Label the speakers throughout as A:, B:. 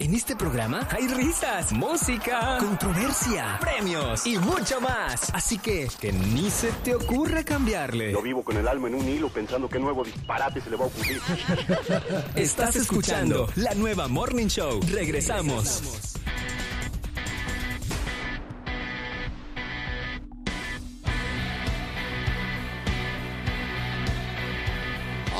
A: En este programa hay risas, música, controversia, premios y mucho más. Así que que ni se te ocurra cambiarle.
B: Yo vivo con el alma en un hilo pensando qué nuevo disparate se le va a ocurrir.
A: Estás escuchando la nueva Morning Show. Regresamos.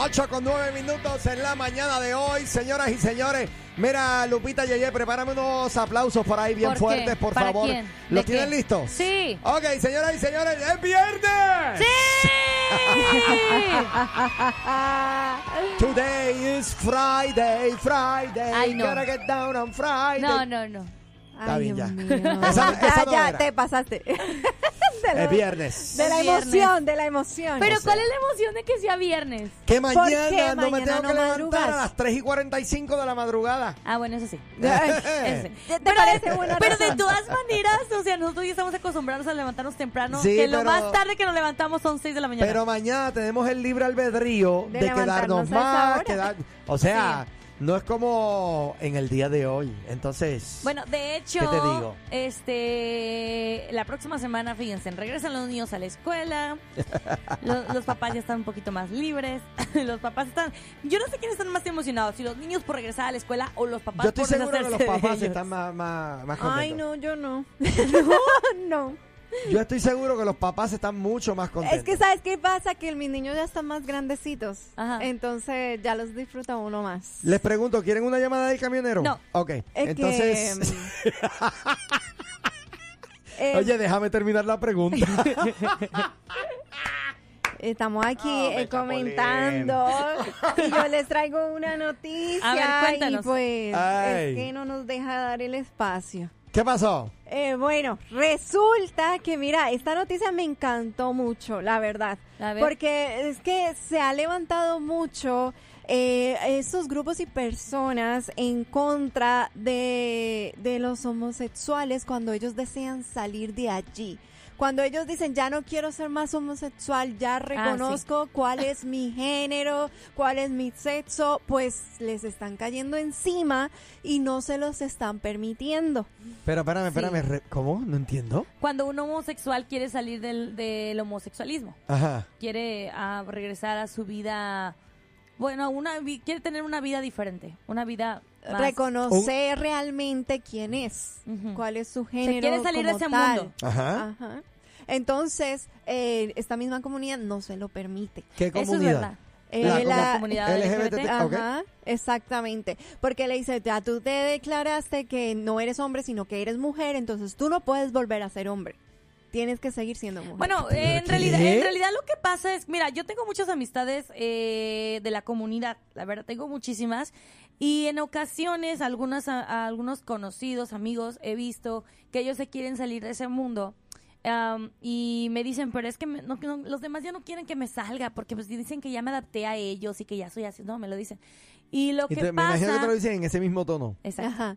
C: 8 con 9 minutos en la mañana de hoy, señoras y señores. Mira, Lupita Yeye, prepárame unos aplausos por ahí bien fuertes, por
D: ¿Para
C: favor.
D: quién?
C: ¿Los
D: ¿De
C: tienen
D: qué?
C: listos?
D: Sí.
C: Ok, señoras y señores, ¡es viernes! Today is Friday, Friday.
D: Ay, no.
C: Gotta get down on Friday.
D: No, no, no.
C: Está
E: Ay,
C: bien, ya. Esa- esa
E: ya,
C: no
E: ya,
C: era.
E: te pasaste. de, lo-
C: Es viernes.
E: de la
D: viernes.
E: emoción, de la emoción.
D: Pero
C: sé.
D: ¿cuál es la emoción de que sea viernes?
C: Que mañana
E: qué
C: no me tengo
E: no
C: que levantar
E: madrugas?
C: a las 3 y 45 de la madrugada.
D: Ah, bueno, eso sí.
E: Ay,
D: Eso sí.
E: ¿Te, te parece buena
D: Pero de todas maneras, o sea, nosotros ya estamos acostumbrados a levantarnos temprano.
C: Sí,
D: que lo
C: pero-
D: más tarde que nos levantamos son 6 de la mañana.
C: Pero mañana tenemos el libre albedrío
E: De
C: quedarnos más. quedar- o sea, no es como en el día de hoy. Entonces,
D: Bueno, de hecho,
C: ¿Qué te digo?
D: este, la próxima semana, fíjense, regresan los niños a la escuela, los, los papás ya están un poquito más libres, los papás están, yo no sé quiénes están más emocionados, si los niños por regresar a la escuela o los papás
C: yo estoy
D: por
C: seguro que los papás están más, más, más contentos.
E: Ay, no, yo no. no, no.
C: Yo estoy seguro que los papás están mucho más contentos.
E: Es que, ¿sabes qué pasa? Que mis niños ya están más grandecitos.
D: Ajá.
E: Entonces ya los disfruta uno más.
C: Les pregunto, ¿quieren una llamada del camionero?
D: No.
C: Ok,
E: Es
C: entonces...
E: que, eh,
C: Oye, déjame terminar la pregunta.
E: Estamos aquí eh, comentando y yo les traigo una noticia
D: A ver,
E: y pues
C: Ay.
E: es que no nos deja dar el espacio.
C: ¿Qué pasó?
E: Eh, bueno, resulta que mira, esta noticia me encantó mucho, la verdad,
D: A ver.
E: porque es que se ha levantado mucho eh, esos grupos y personas en contra de, de los homosexuales cuando ellos desean salir de allí. Cuando ellos dicen, ya no quiero ser más homosexual, ya reconozco cuál es mi género, cuál es mi sexo, pues les están cayendo encima y no se los están permitiendo.
C: Pero espérame,
D: Sí.
C: espérame. re- ¿Cómo? No entiendo.
D: Cuando un homosexual quiere salir del, del homosexualismo,
C: Ajá.
D: quiere ah, regresar a su vida, bueno, a una quiere tener una vida diferente, una vida más...
E: reconocer realmente quién es,
D: Ujú.
E: cuál es su género.
D: quiere salir de ese
E: tal.
D: mundo.
C: Ajá.
E: Ajá. Entonces, eh, esta misma comunidad no se lo permite.
C: ¿Qué
D: Eso es
C: comunidad?
D: verdad.
E: Eh,
C: La-
D: La,
C: la-
D: comunidad
C: LGBT.
E: Ajá, exactamente. Porque le dice, ya tú te declaraste que no eres hombre, sino que eres mujer, entonces tú no puedes volver a ser hombre. Tienes que seguir siendo mujer.
D: Bueno, eh, en realidad, en realidad lo que pasa es, mira, yo tengo muchas amistades eh, de la comunidad, la verdad, tengo muchísimas. Y en ocasiones, algunas, a, a algunos conocidos, amigos, he visto que ellos se quieren salir de ese mundo. Am, y me dicen, pero es que me- no- no- los demás ya no quieren que me salga, porque pues dicen que ya me adapté a ellos y que ya soy así. No, me lo dicen. Y lo
C: Y
D: que
C: te- me
D: pasa...
C: imagino que te lo dicen en ese mismo tono.
D: Exacto.
E: Ajá.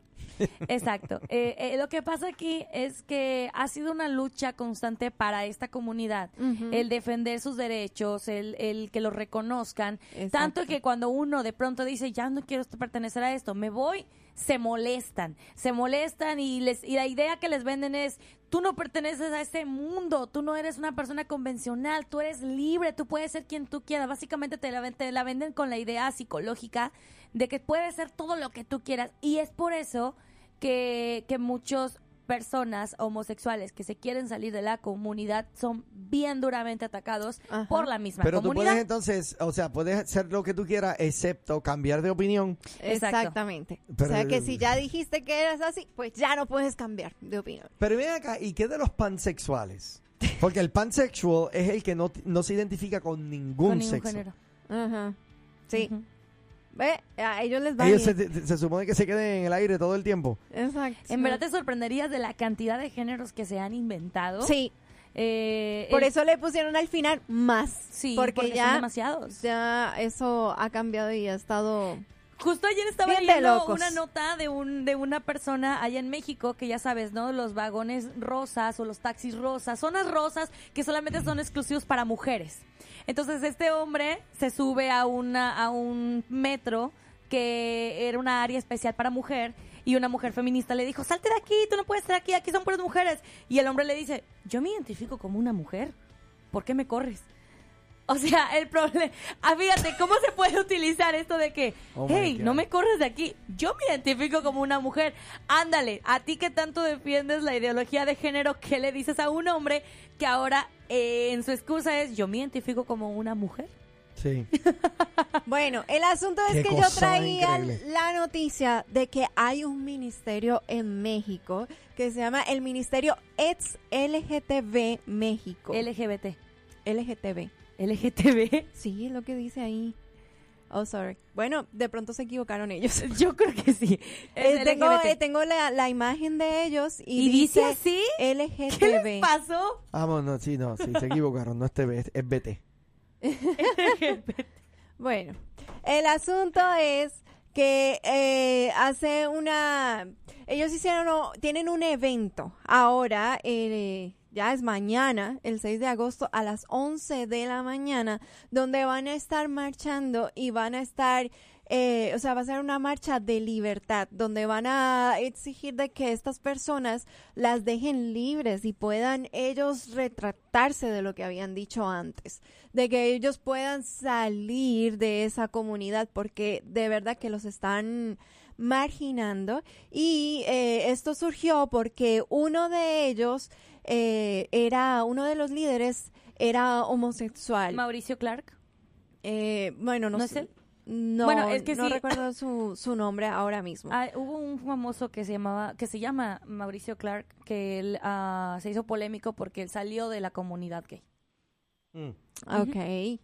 D: Exacto. Eh, eh, lo que pasa aquí es que ha sido una lucha constante para esta comunidad, el defender sus derechos, el, el que los reconozcan,
E: Exacto.
D: tanto que cuando uno de pronto dice, ya no quiero pertenecer a esto, me voy, se molestan, se molestan y, les, y la idea que les venden es, tú no perteneces a ese mundo, tú no eres una persona convencional, tú eres libre, tú puedes ser quien tú quieras. Básicamente te la, te la venden con la idea psicológica de que puedes ser todo lo que tú quieras. Y es por eso que, que muchas personas homosexuales que se quieren salir de la comunidad son bien duramente atacados
E: Ajá.
D: por la misma
C: Pero tú
D: comunidad.
C: puedes entonces, o sea, puedes ser lo que tú quieras, excepto cambiar de opinión.
D: Exacto.
E: Exactamente.
C: Pero-
E: o sea que si ya dijiste que eras así, pues ya no puedes cambiar de opinión.
C: Pero ven acá, ¿y qué de los pansexuales? Porque el pansexual es el que no, no se identifica con ningún,
D: con ningún
C: sexo.
D: género.
E: Ajá. Sí.
D: Ujú.
E: Ve, a ellos les va
C: Ellos se,
E: bien.
C: se supone que se queden en el aire todo el tiempo.
E: Exacto.
D: En verdad te sorprenderías de la cantidad de géneros que se han inventado.
E: Sí,
D: Eh,
E: por
D: el-
E: eso le pusieron al final más.
D: Sí,
E: porque,
D: porque son
E: ya,
D: demasiados.
E: ya eso ha cambiado y ha estado...
D: Justo ayer estaba
E: Bien
D: leyendo
E: locos.
D: una nota de un de una persona allá en México que ya sabes, ¿no? Los vagones rosas o los taxis rosas, zonas rosas que solamente son exclusivos para mujeres. Entonces este hombre se sube a una a un metro que era una área especial para mujer y una mujer feminista le dijo, salte de aquí, tú no puedes estar aquí, aquí son puras mujeres. Y el hombre le dice, yo me identifico como una mujer, ¿por qué me corres? O sea, el problema, ah, fíjate, ¿cómo se puede utilizar esto de que,
C: Oh
D: hey, no me corres de aquí, yo me identifico como una mujer? Ándale, a ti que tanto defiendes la ideología de género, ¿qué le dices a un hombre que ahora eh, en su excusa es, yo me identifico como una mujer?
C: Sí.
E: Bueno, el asunto
C: Qué
E: es que yo traía
C: increíble.
E: la noticia de que hay un ministerio en México que se llama el Ministerio Ex LGTB México.
D: LGBT.
E: LGTB.
D: LGTB.
E: Sí, es lo que dice ahí. Oh, sorry. Bueno, de pronto se equivocaron ellos.
D: Yo creo que sí.
E: Eh, tengo eh, tengo la, la imagen de ellos y,
D: ¿Y dice así? ¿Qué
E: LGTB.
D: les pasó?
C: Vamos, no, sí, no, sí, se equivocaron. No es TV, es, es BT.
E: Bueno, el asunto es que eh, hace una... Ellos hicieron, tienen un evento ahora, eh, ya es mañana, el 6 de agosto a las 11 de la mañana, donde van a estar marchando y van a estar... eh, o sea, va a ser una marcha de libertad, donde van a exigir de que estas personas las dejen libres y puedan ellos retratarse de lo que habían dicho antes, de que ellos puedan salir de esa comunidad, porque de verdad que los están marginando. Y eh, esto surgió porque uno de ellos eh, era, uno de los líderes era homosexual.
D: Mauricio Clark.
E: Eh, bueno, no,
D: ¿No es
E: sé.
D: él?
E: No,
D: Bueno, es que
E: no
D: sí.
E: recuerdo su, su nombre ahora mismo.
D: Ah, hubo un famoso que se llamaba, que se llama Mauricio Clark, que él ah, se hizo polémico porque él salió de la comunidad gay.
E: Ok.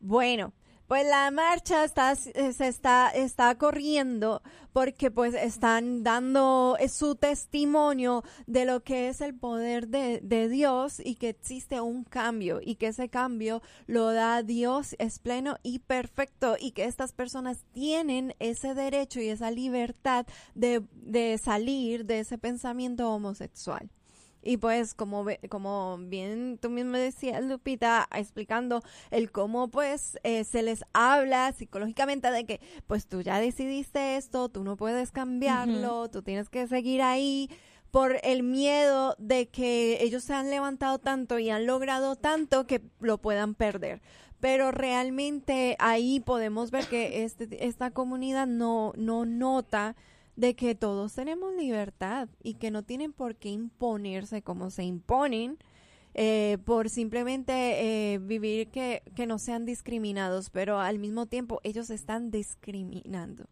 E: Bueno, pues la marcha está, eh, se está, está corriendo porque pues están dando eh, su testimonio de lo que es el poder de, de Dios y que existe un cambio y que ese cambio lo da Dios, es pleno y perfecto y que estas personas tienen ese derecho y esa libertad de, de salir de ese pensamiento homosexual. Y pues como como bien tú mismo decías, Lupita, explicando el cómo pues eh, se les habla psicológicamente de que pues tú ya decidiste esto, tú no puedes cambiarlo, tú tienes que seguir ahí por el miedo de que ellos se han levantado tanto y han logrado tanto que lo puedan perder. Pero realmente ahí podemos ver que este, esta comunidad no, no nota de que todos tenemos libertad y que no tienen por qué imponerse como se imponen eh, por simplemente eh, vivir que, que no sean discriminados, pero al mismo tiempo ellos están discriminando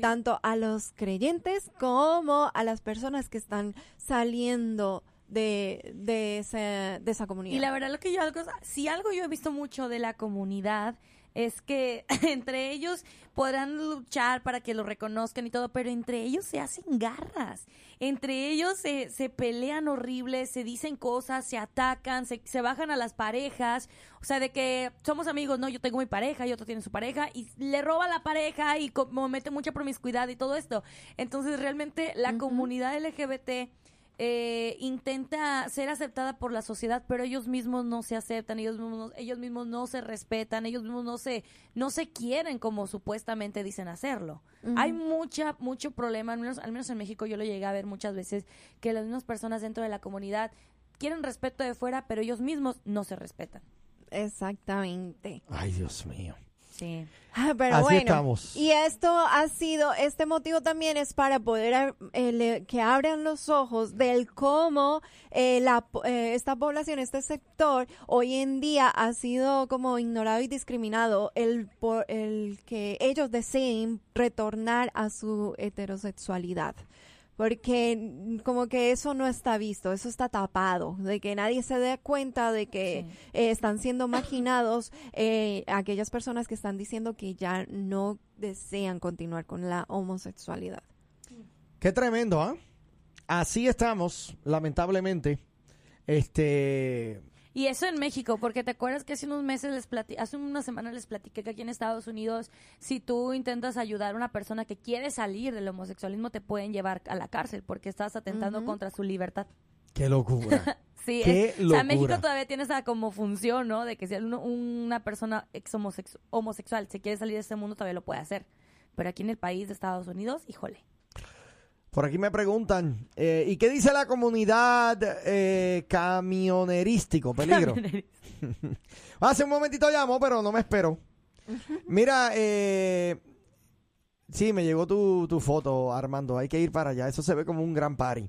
E: tanto a los creyentes como a las personas que están saliendo de, de, ese- de esa comunidad.
D: Y la verdad lo que yo algo, si algo yo he visto mucho de la comunidad es que entre ellos podrán luchar para que lo reconozcan y todo, pero entre ellos se hacen garras. Entre ellos se, se pelean horribles, se dicen cosas, se atacan, se, se bajan a las parejas. O sea, de que somos amigos, no, yo tengo mi pareja y otro tiene su pareja y le roba la pareja y como mete mucha promiscuidad y todo esto. Entonces, realmente la comunidad LGBT eh, intenta ser aceptada por la sociedad, pero ellos mismos no se aceptan, ellos mismos, no- ellos mismos no se respetan, ellos mismos no se, no se quieren como supuestamente dicen hacerlo. Hay mucha, mucho problema, al menos, al menos en México yo lo llegué a ver muchas veces, que las mismas personas dentro de la comunidad quieren respeto de fuera, pero ellos mismos no se respetan.
E: Exactamente.
C: Ay, Dios mío.
D: Sí.
E: Ah, Pero
C: Así
E: bueno,
C: estamos.
E: y esto ha sido, este motivo también es para poder eh, le- que abran los ojos del cómo eh, la, po- eh, esta población, este sector, hoy en día ha sido como ignorado y discriminado el, por, el que ellos deseen retornar a su heterosexualidad. Porque como que eso no está visto, eso está tapado, de que nadie se dé cuenta de que
D: Sí.
E: eh, están siendo marginados eh, aquellas personas que están diciendo que ya no desean continuar con la homosexualidad.
C: Qué tremendo, ¿ah? Así estamos, lamentablemente. Este.
D: Y eso en México, porque te acuerdas que hace unos meses les plati hace unas semanas les platiqué que aquí en Estados Unidos, si tú intentas ayudar a una persona que quiere salir del homosexualismo, te pueden llevar a la cárcel porque estás atentando contra su libertad.
C: Qué locura.
D: Sí,
C: Qué
D: es- o sea, México
C: locura.
D: todavía tiene esa como función, ¿no? De que si uno- una persona ex homosexual se quiere salir de este mundo, todavía lo puede hacer. Pero aquí en el país de Estados Unidos, híjole.
C: Por aquí me preguntan, eh, ¿y qué dice la comunidad eh, camionerístico? Peligro. Hace un momentito llamo, pero no me espero. Mira, eh, sí, me llegó tu, tu foto, Armando. Hay que ir para allá. Eso se ve como un gran party.